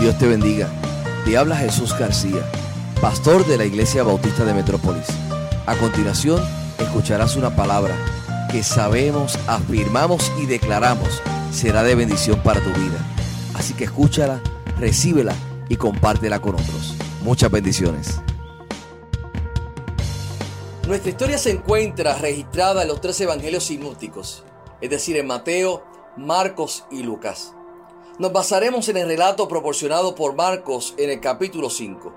Dios te bendiga. Te habla Jesús García, pastor de la Iglesia Bautista de Metrópolis. A continuación, escucharás una palabra que sabemos, afirmamos y declaramos será de bendición para tu vida. Así que escúchala, recíbela y compártela con otros. Muchas bendiciones. Nuestra historia se encuentra registrada en los tres evangelios sinópticos, es decir, en Mateo, Marcos y Lucas. Nos basaremos en el relato proporcionado por Marcos en el capítulo 5.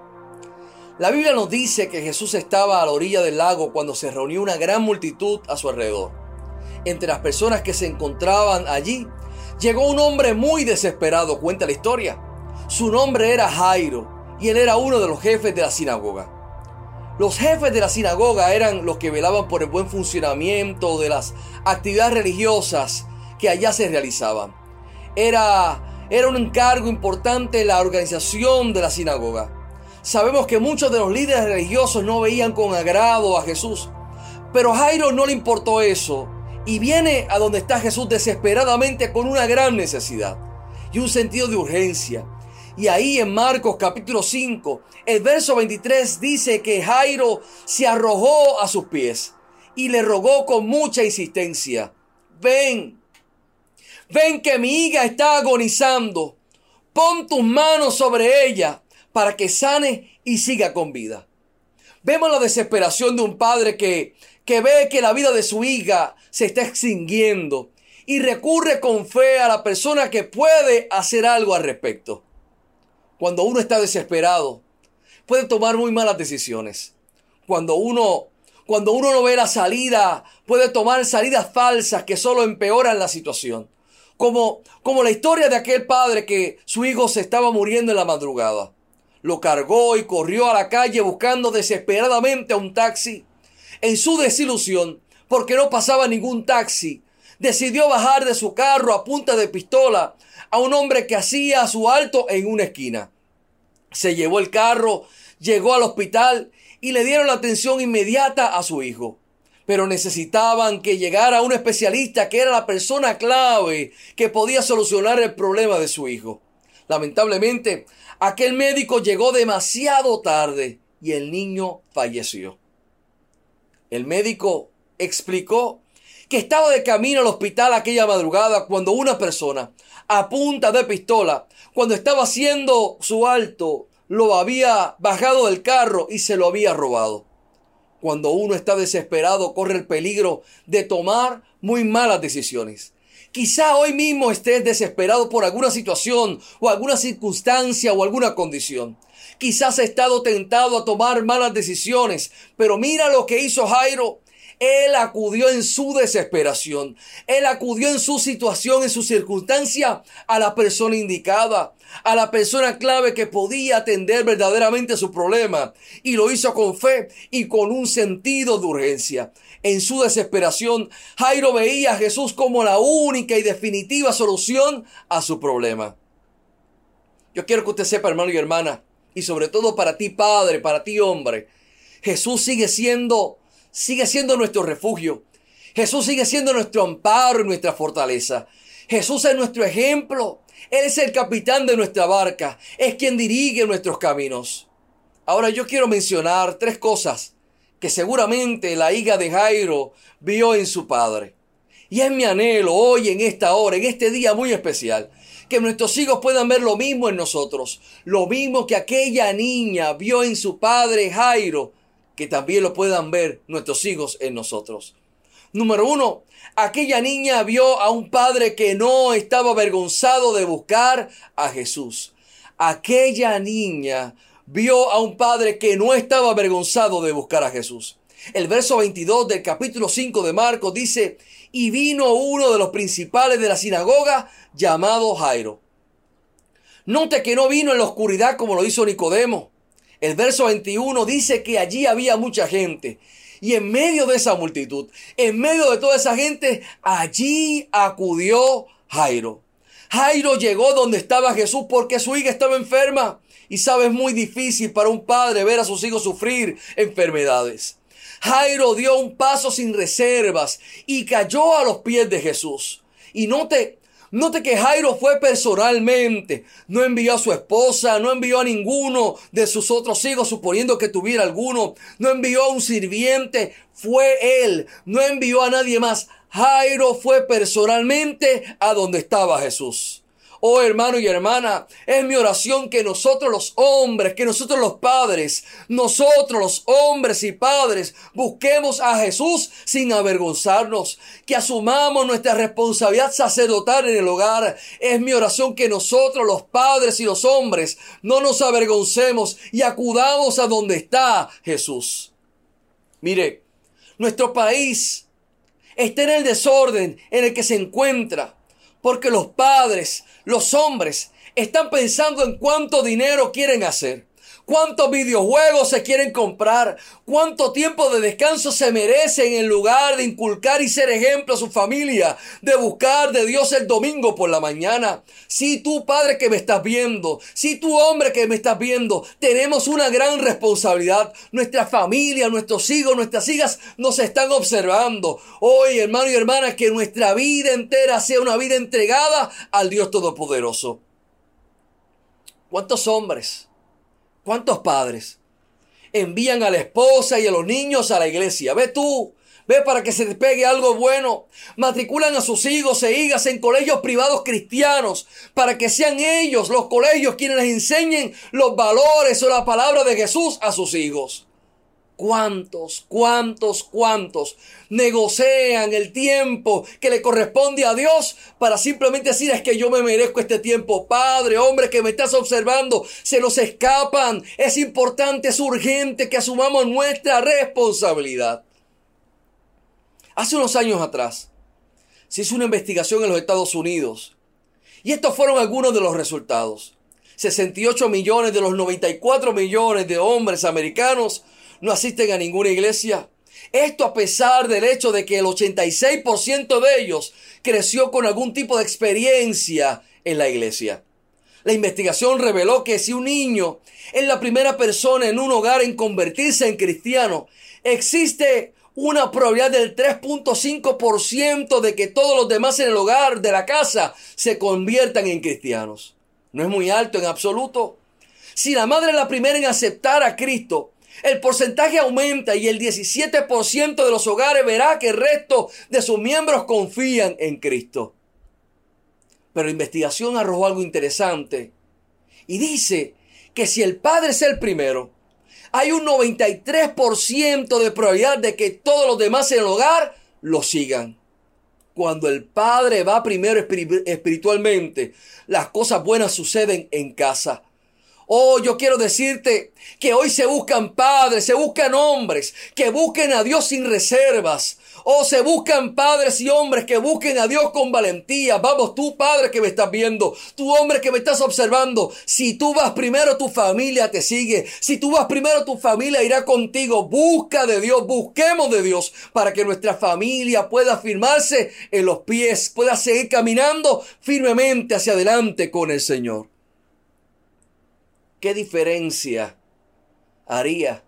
La Biblia nos dice que Jesús estaba a la orilla del lago cuando se reunió una gran multitud a su alrededor. Entre las personas que se encontraban allí, llegó un hombre muy desesperado, cuenta la historia. Su nombre era Jairo y él era uno de los jefes de la sinagoga. Los jefes de la sinagoga eran los que velaban por el buen funcionamiento de las actividades religiosas que allá se realizaban. Era, era un encargo importante la organización de la sinagoga. Sabemos que muchos de los líderes religiosos no veían con agrado a Jesús, pero Jairo no le importó eso y viene a donde está Jesús desesperadamente con una gran necesidad y un sentido de urgencia. Y ahí en Marcos capítulo 5, el verso 23 dice que Jairo se arrojó a sus pies y le rogó con mucha insistencia, ven, ven que mi hija está agonizando, pon tus manos sobre ella para que sane y siga con vida. Vemos la desesperación de un padre que, que ve que la vida de su hija se está extinguiendo y recurre con fe a la persona que puede hacer algo al respecto cuando uno está desesperado, puede tomar muy malas decisiones. Cuando uno, cuando uno no ve la salida, puede tomar salidas falsas que solo empeoran la situación. Como, como la historia de aquel padre que su hijo se estaba muriendo en la madrugada. Lo cargó y corrió a la calle buscando desesperadamente a un taxi. En su desilusión, porque no pasaba ningún taxi, decidió bajar de su carro a punta de pistola a un hombre que hacía su alto en una esquina se llevó el carro, llegó al hospital y le dieron la atención inmediata a su hijo. Pero necesitaban que llegara un especialista que era la persona clave que podía solucionar el problema de su hijo. Lamentablemente, aquel médico llegó demasiado tarde y el niño falleció. El médico explicó que estaba de camino al hospital aquella madrugada cuando una persona a punta de pistola, cuando estaba haciendo su alto, lo había bajado del carro y se lo había robado. Cuando uno está desesperado, corre el peligro de tomar muy malas decisiones. Quizá hoy mismo estés desesperado por alguna situación o alguna circunstancia o alguna condición. Quizás has estado tentado a tomar malas decisiones, pero mira lo que hizo Jairo. Él acudió en su desesperación. Él acudió en su situación, en su circunstancia, a la persona indicada, a la persona clave que podía atender verdaderamente su problema. Y lo hizo con fe y con un sentido de urgencia. En su desesperación, Jairo veía a Jesús como la única y definitiva solución a su problema. Yo quiero que usted sepa, hermano y hermana, y sobre todo para ti, padre, para ti, hombre, Jesús sigue siendo sigue siendo nuestro refugio. Jesús sigue siendo nuestro amparo y nuestra fortaleza. Jesús es nuestro ejemplo. Él es el capitán de nuestra barca. Es quien dirige nuestros caminos. Ahora yo quiero mencionar tres cosas que seguramente la hija de Jairo vio en su padre. Y es mi anhelo hoy, en esta hora, en este día muy especial, que nuestros hijos puedan ver lo mismo en nosotros, lo mismo que aquella niña vio en su padre Jairo que también lo puedan ver nuestros hijos en nosotros. Número uno, aquella niña vio a un padre que no estaba avergonzado de buscar a Jesús. Aquella niña vio a un padre que no estaba avergonzado de buscar a Jesús. El verso 22 del capítulo 5 de Marcos dice, y vino uno de los principales de la sinagoga llamado Jairo. Note que no vino en la oscuridad como lo hizo Nicodemo. El verso 21 dice que allí había mucha gente. Y en medio de esa multitud, en medio de toda esa gente, allí acudió Jairo. Jairo llegó donde estaba Jesús porque su hija estaba enferma. Y sabe, es muy difícil para un padre ver a sus hijos sufrir enfermedades. Jairo dio un paso sin reservas y cayó a los pies de Jesús. Y note, Note que Jairo fue personalmente, no envió a su esposa, no envió a ninguno de sus otros hijos, suponiendo que tuviera alguno, no envió a un sirviente, fue él, no envió a nadie más. Jairo fue personalmente a donde estaba Jesús. Oh hermano y hermana, es mi oración que nosotros los hombres, que nosotros los padres, nosotros los hombres y padres, busquemos a Jesús sin avergonzarnos, que asumamos nuestra responsabilidad sacerdotal en el hogar. Es mi oración que nosotros los padres y los hombres no nos avergoncemos y acudamos a donde está Jesús. Mire, nuestro país está en el desorden en el que se encuentra porque los padres, los hombres, están pensando en cuánto dinero quieren hacer cuántos videojuegos se quieren comprar, cuánto tiempo de descanso se merecen en lugar de inculcar y ser ejemplo a su familia, de buscar de Dios el domingo por la mañana. Si tú padre que me estás viendo, si tú hombre que me estás viendo, tenemos una gran responsabilidad. Nuestra familia, nuestros hijos, nuestras hijas nos están observando. Hoy, hermano y hermana, que nuestra vida entera sea una vida entregada al Dios Todopoderoso. ¿Cuántos hombres? ¿Cuántos padres envían a la esposa y a los niños a la iglesia? Ve tú, ve para que se despegue algo bueno. Matriculan a sus hijos e hijas en colegios privados cristianos para que sean ellos los colegios quienes les enseñen los valores o la palabra de Jesús a sus hijos. ¿Cuántos, cuántos, cuántos negocian el tiempo que le corresponde a Dios para simplemente decir es que yo me merezco este tiempo? Padre, hombre que me estás observando, se nos escapan. Es importante, es urgente que asumamos nuestra responsabilidad. Hace unos años atrás se hizo una investigación en los Estados Unidos y estos fueron algunos de los resultados. 68 millones de los 94 millones de hombres americanos no asisten a ninguna iglesia. Esto a pesar del hecho de que el 86% de ellos creció con algún tipo de experiencia en la iglesia. La investigación reveló que si un niño es la primera persona en un hogar en convertirse en cristiano, existe una probabilidad del 3.5% de que todos los demás en el hogar de la casa se conviertan en cristianos. No es muy alto en absoluto. Si la madre es la primera en aceptar a Cristo, el porcentaje aumenta y el 17% de los hogares verá que el resto de sus miembros confían en Cristo. Pero la investigación arrojó algo interesante y dice que si el padre es el primero, hay un 93% de probabilidad de que todos los demás en el hogar lo sigan. Cuando el padre va primero espiritualmente, las cosas buenas suceden en casa. Oh, yo quiero decirte que hoy se buscan padres, se buscan hombres que busquen a Dios sin reservas. Oh, se buscan padres y hombres que busquen a Dios con valentía. Vamos, tú padre que me estás viendo, tú hombre que me estás observando. Si tú vas primero, tu familia te sigue. Si tú vas primero, tu familia irá contigo. Busca de Dios, busquemos de Dios para que nuestra familia pueda firmarse en los pies, pueda seguir caminando firmemente hacia adelante con el Señor. ¿Qué diferencia haría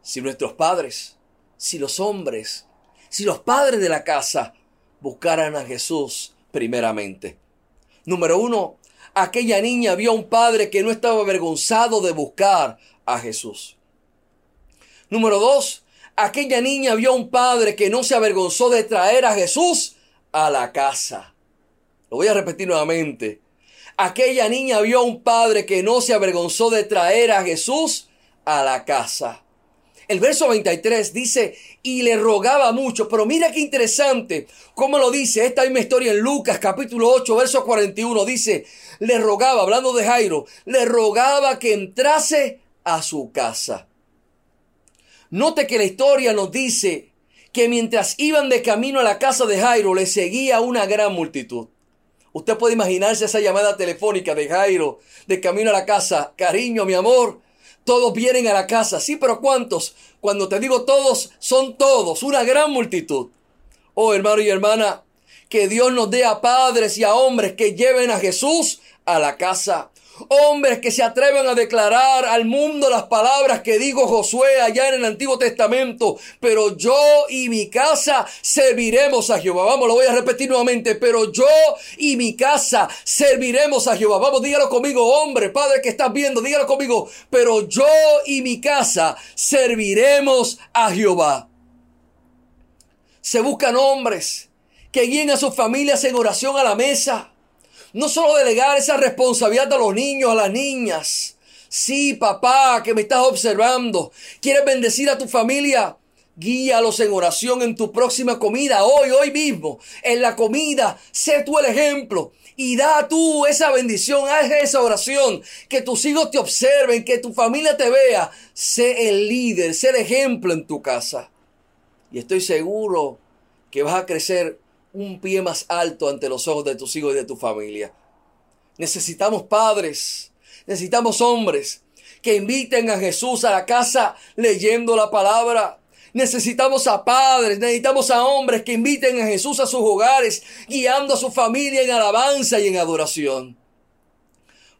si nuestros padres, si los hombres, si los padres de la casa buscaran a Jesús primeramente? Número uno, aquella niña vio a un padre que no estaba avergonzado de buscar a Jesús. Número dos, aquella niña vio a un padre que no se avergonzó de traer a Jesús a la casa. Lo voy a repetir nuevamente. Aquella niña vio a un padre que no se avergonzó de traer a Jesús a la casa. El verso 23 dice, y le rogaba mucho, pero mira qué interesante, cómo lo dice esta misma historia en Lucas capítulo 8, verso 41, dice, le rogaba, hablando de Jairo, le rogaba que entrase a su casa. Note que la historia nos dice que mientras iban de camino a la casa de Jairo, le seguía una gran multitud. Usted puede imaginarse esa llamada telefónica de Jairo de camino a la casa. Cariño, mi amor, todos vienen a la casa. Sí, pero ¿cuántos? Cuando te digo todos, son todos, una gran multitud. Oh, hermano y hermana, que Dios nos dé a padres y a hombres que lleven a Jesús a la casa. Hombres que se atreven a declarar al mundo las palabras que dijo Josué allá en el Antiguo Testamento. Pero yo y mi casa serviremos a Jehová. Vamos, lo voy a repetir nuevamente. Pero yo y mi casa serviremos a Jehová. Vamos, dígalo conmigo, hombre, padre que estás viendo, dígalo conmigo. Pero yo y mi casa serviremos a Jehová. Se buscan hombres que guíen a sus familias en oración a la mesa no solo delegar esa responsabilidad a los niños, a las niñas. Sí, papá, que me estás observando. ¿Quieres bendecir a tu familia? Guíalos en oración en tu próxima comida, hoy, hoy mismo. En la comida, sé tú el ejemplo. Y da tú esa bendición, haz esa oración. Que tus hijos te observen, que tu familia te vea. Sé el líder, sé el ejemplo en tu casa. Y estoy seguro que vas a crecer un pie más alto ante los ojos de tus hijos y de tu familia. Necesitamos padres, necesitamos hombres que inviten a Jesús a la casa leyendo la palabra. Necesitamos a padres, necesitamos a hombres que inviten a Jesús a sus hogares, guiando a su familia en alabanza y en adoración.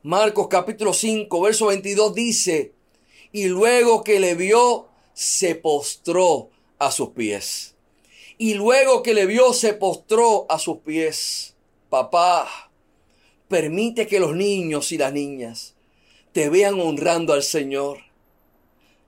Marcos capítulo 5, verso 22 dice, y luego que le vio, se postró a sus pies y luego que le vio se postró a sus pies. Papá, permite que los niños y las niñas te vean honrando al Señor,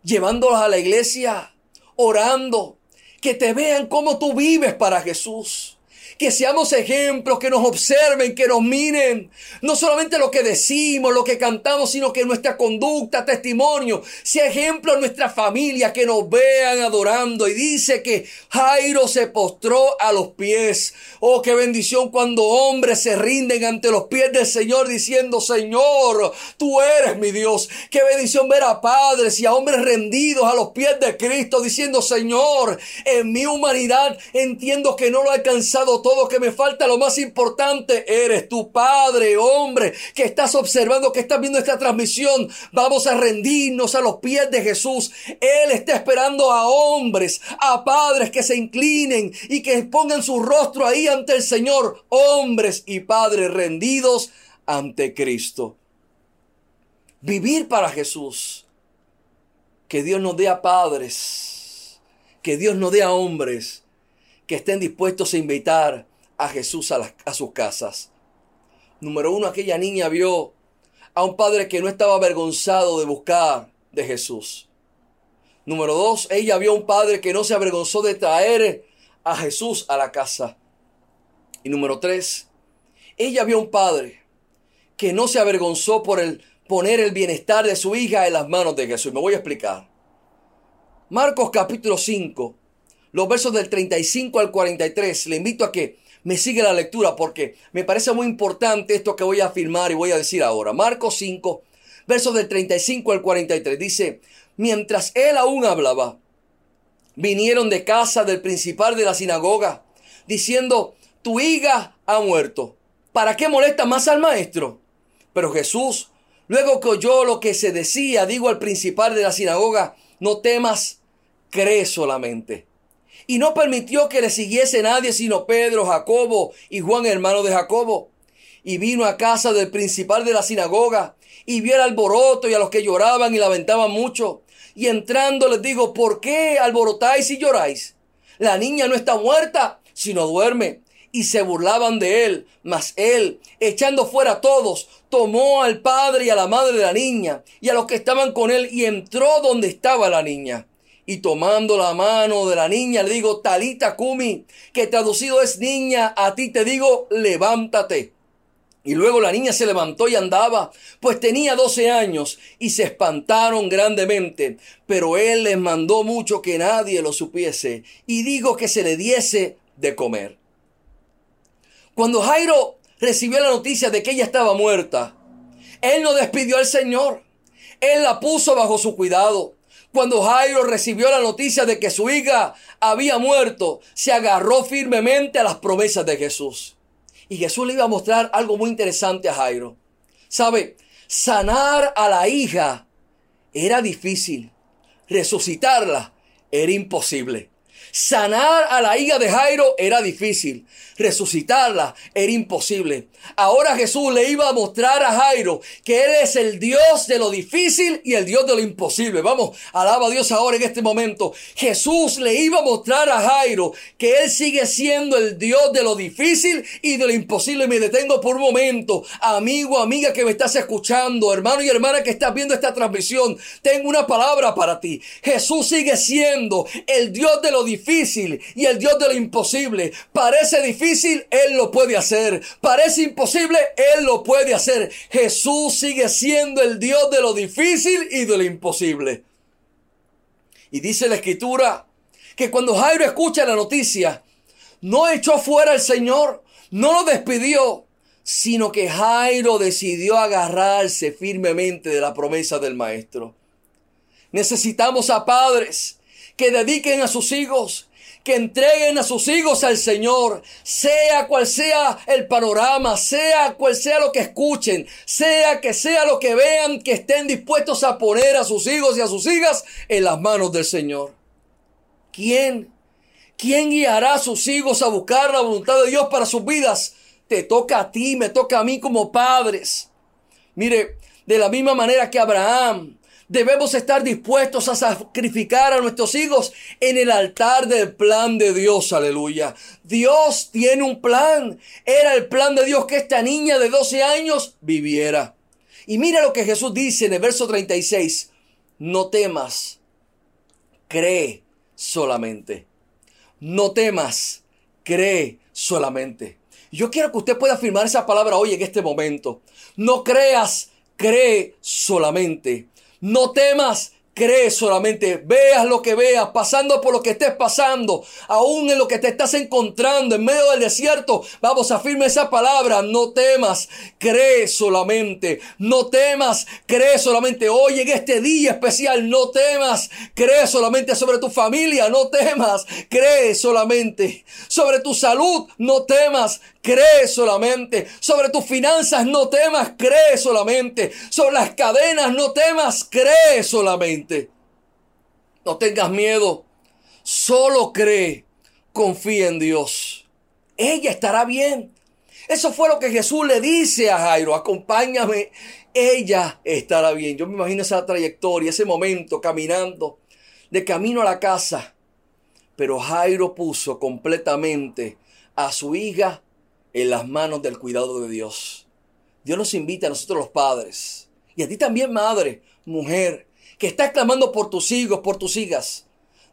llevándolos a la iglesia, orando, que te vean cómo tú vives para Jesús que seamos ejemplos, que nos observen, que nos miren. No solamente lo que decimos, lo que cantamos, sino que nuestra conducta, testimonio, sea ejemplo en nuestra familia, que nos vean adorando. Y dice que Jairo se postró a los pies. Oh, qué bendición cuando hombres se rinden ante los pies del Señor diciendo, Señor, tú eres mi Dios. Qué bendición ver a padres y a hombres rendidos a los pies de Cristo diciendo, Señor, en mi humanidad entiendo que no lo he alcanzado todo todo que me falta, lo más importante, eres tu Padre, hombre, que estás observando, que estás viendo esta transmisión. Vamos a rendirnos a los pies de Jesús. Él está esperando a hombres, a padres que se inclinen y que pongan su rostro ahí ante el Señor. Hombres y padres rendidos ante Cristo. Vivir para Jesús. Que Dios nos dé a padres. Que Dios nos dé a hombres que estén dispuestos a invitar a Jesús a, sus casas. Número uno, aquella niña vio a un padre que no estaba avergonzado de buscar de Jesús. Número dos, ella vio a un padre que no se avergonzó de traer a Jesús a la casa. Y número tres, ella vio a un padre que no se avergonzó por el poner el bienestar de su hija en las manos de Jesús. Me voy a explicar. Marcos capítulo 5, los versos del 35 al 43. Le invito a que me siga la lectura porque me parece muy importante esto que voy a afirmar y voy a decir ahora. Marcos 5, versos del 35 al 43. Dice, mientras él aún hablaba, vinieron de casa del principal de la sinagoga, diciendo, tu hija ha muerto. ¿Para qué molesta más al maestro? Pero Jesús, luego que oyó lo que se decía, digo al principal de la sinagoga, no temas, cree solamente y no permitió que le siguiese nadie sino Pedro, Jacobo y Juan, hermano de Jacobo. Y vino a casa del principal de la sinagoga y vio el alboroto y a los que lloraban y lamentaban mucho. Y entrando les digo, ¿por qué alborotáis y lloráis? La niña no está muerta, sino duerme. Y se burlaban de él, mas él, echando fuera a todos, tomó al padre y a la madre de la niña y a los que estaban con él y entró donde estaba la niña y tomando la mano de la niña le digo, Talita Kumi, que traducido es niña, a ti te digo, levántate. Y luego la niña se levantó y andaba, pues tenía doce años, y se espantaron grandemente, pero él les mandó mucho que nadie lo supiese, y digo que se le diese de comer. Cuando Jairo recibió la noticia de que ella estaba muerta, él no despidió al Señor, él la puso bajo su cuidado. Cuando Jairo recibió la noticia de que su hija había muerto, se agarró firmemente a las promesas de Jesús. Y Jesús le iba a mostrar algo muy interesante a Jairo. ¿Sabe? Sanar a la hija era difícil. Resucitarla era imposible. Sanar a la hija de Jairo era difícil. Resucitarla era imposible. Ahora Jesús le iba a mostrar a Jairo que Él es el Dios de lo difícil y el Dios de lo imposible. Vamos, alaba a Dios ahora en este momento. Jesús le iba a mostrar a Jairo que Él sigue siendo el Dios de lo difícil y de lo imposible. Me detengo por un momento. Amigo, amiga que me estás escuchando, hermano y hermana que estás viendo esta transmisión, tengo una palabra para ti. Jesús sigue siendo el Dios de lo difícil y el Dios de lo imposible. Parece difícil, Él lo puede hacer. Parece imposible, Él lo puede hacer. Jesús sigue siendo el Dios de lo difícil y de lo imposible. Y dice la escritura que cuando Jairo escucha la noticia, no echó fuera al Señor, no lo despidió, sino que Jairo decidió agarrarse firmemente de la promesa del Maestro. Necesitamos a padres que dediquen a sus hijos, que entreguen a sus hijos al Señor, sea cual sea el panorama, sea cual sea lo que escuchen, sea que sea lo que vean, que estén dispuestos a poner a sus hijos y a sus hijas en las manos del Señor. ¿Quién? ¿Quién guiará a sus hijos a buscar la voluntad de Dios para sus vidas? Te toca a ti, me toca a mí como padres. Mire, de la misma manera que Abraham Debemos estar dispuestos a sacrificar a nuestros hijos en el altar del plan de Dios. Aleluya. Dios tiene un plan. Era el plan de Dios que esta niña de 12 años viviera. Y mira lo que Jesús dice en el verso 36. No temas. Cree solamente. No temas. Cree solamente. Yo quiero que usted pueda afirmar esa palabra hoy en este momento. No creas, cree solamente. No temas, Cree solamente, veas lo que veas, pasando por lo que estés pasando, aún en lo que te estás encontrando en medio del desierto. Vamos, afirme esa palabra, no temas, cree solamente, no temas, cree solamente. Hoy en este día especial, no temas, cree solamente sobre tu familia, no temas, cree solamente. Sobre tu salud, no temas, cree solamente. Sobre tus finanzas, no temas, cree solamente. Sobre las cadenas, no temas, cree solamente. No tengas miedo. Solo cree. Confía en Dios. Ella estará bien. Eso fue lo que Jesús le dice a Jairo. Acompáñame. Ella estará bien. Yo me imagino esa trayectoria, ese momento caminando de camino a la casa. Pero Jairo puso completamente a su hija en las manos del cuidado de Dios. Dios nos invita a nosotros los padres. Y a ti también, madre, mujer, que estás clamando por tus hijos, por tus hijas,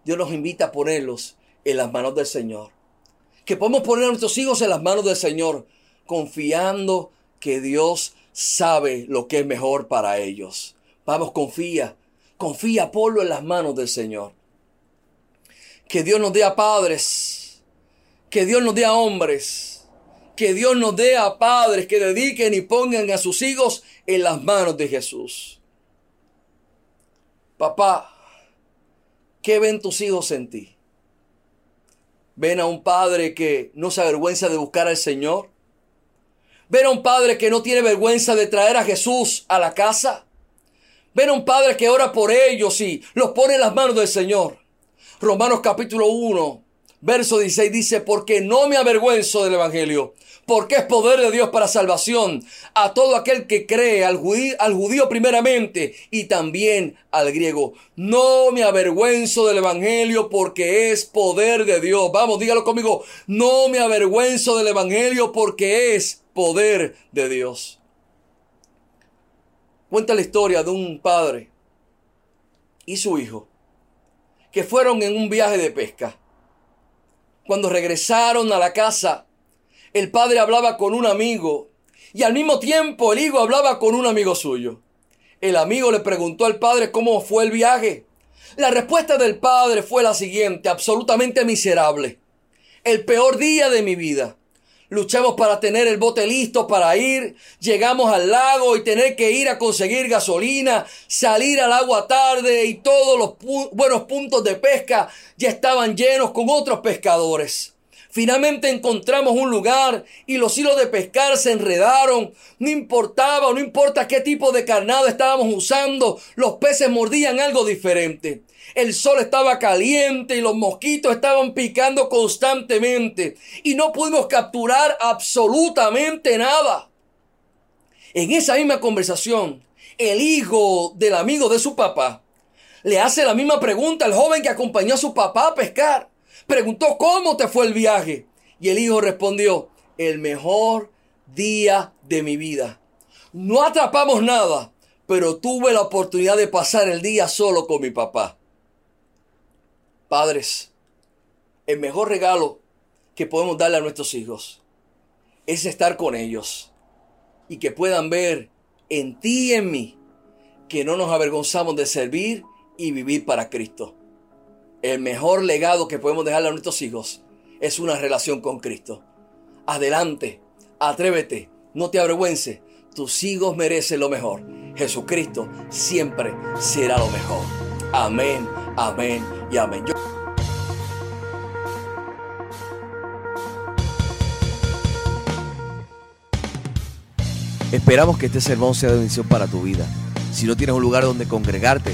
Dios nos invita a ponerlos en las manos del Señor. Que podemos poner a nuestros hijos en las manos del Señor, confiando que Dios sabe lo que es mejor para ellos. Vamos, confía, confía, ponlo en las manos del Señor. Que Dios nos dé a padres, que Dios nos dé a hombres, que Dios nos dé a padres que dediquen y pongan a sus hijos en las manos de Jesús. Papá, ¿qué ven tus hijos en ti? ¿Ven a un padre que no se avergüenza de buscar al Señor? ¿Ven a un padre que no tiene vergüenza de traer a Jesús a la casa? ¿Ven a un padre que ora por ellos y los pone en las manos del Señor? Romanos capítulo 1, verso 16 dice, porque no me avergüenzo del Evangelio, porque es poder de Dios para salvación a todo aquel que cree, al judío, primeramente y también al griego. No me avergüenzo del Evangelio porque es poder de Dios. Vamos, dígalo conmigo. No me avergüenzo del Evangelio porque es poder de Dios. Cuenta la historia de un padre y su hijo que fueron en un viaje de pesca. Cuando regresaron a la casa, el padre hablaba con un amigo y al mismo tiempo el hijo hablaba con un amigo suyo. El amigo le preguntó al padre cómo fue el viaje. La respuesta del padre fue la siguiente, absolutamente miserable. El peor día de mi vida. Luchamos para tener el bote listo para ir, llegamos al lago y tener que ir a conseguir gasolina, salir al agua tarde y todos los buenos puntos de pesca ya estaban llenos con otros pescadores. Finalmente encontramos un lugar y los hilos de pescar se enredaron. No importaba, no importa qué tipo de carnado estábamos usando, los peces mordían algo diferente. El sol estaba caliente y los mosquitos estaban picando constantemente y no pudimos capturar absolutamente nada. En esa misma conversación, el hijo del amigo de su papá le hace la misma pregunta al joven que acompañó a su papá a pescar. Preguntó cómo te fue el viaje. Y el hijo respondió, el mejor día de mi vida. No atrapamos nada, pero tuve la oportunidad de pasar el día solo con mi papá. Padres, el mejor regalo que podemos darle a nuestros hijos es estar con ellos y que puedan ver en ti y en mí que no nos avergonzamos de servir y vivir para Cristo el mejor legado que podemos dejarle a nuestros hijos es una relación con Cristo. Adelante, atrévete, no te avergüences. Tus hijos merecen lo mejor. Jesucristo siempre será lo mejor. Amén, amén y amén. Esperamos que este sermón sea de bendición para tu vida. Si no tienes un lugar donde congregarte,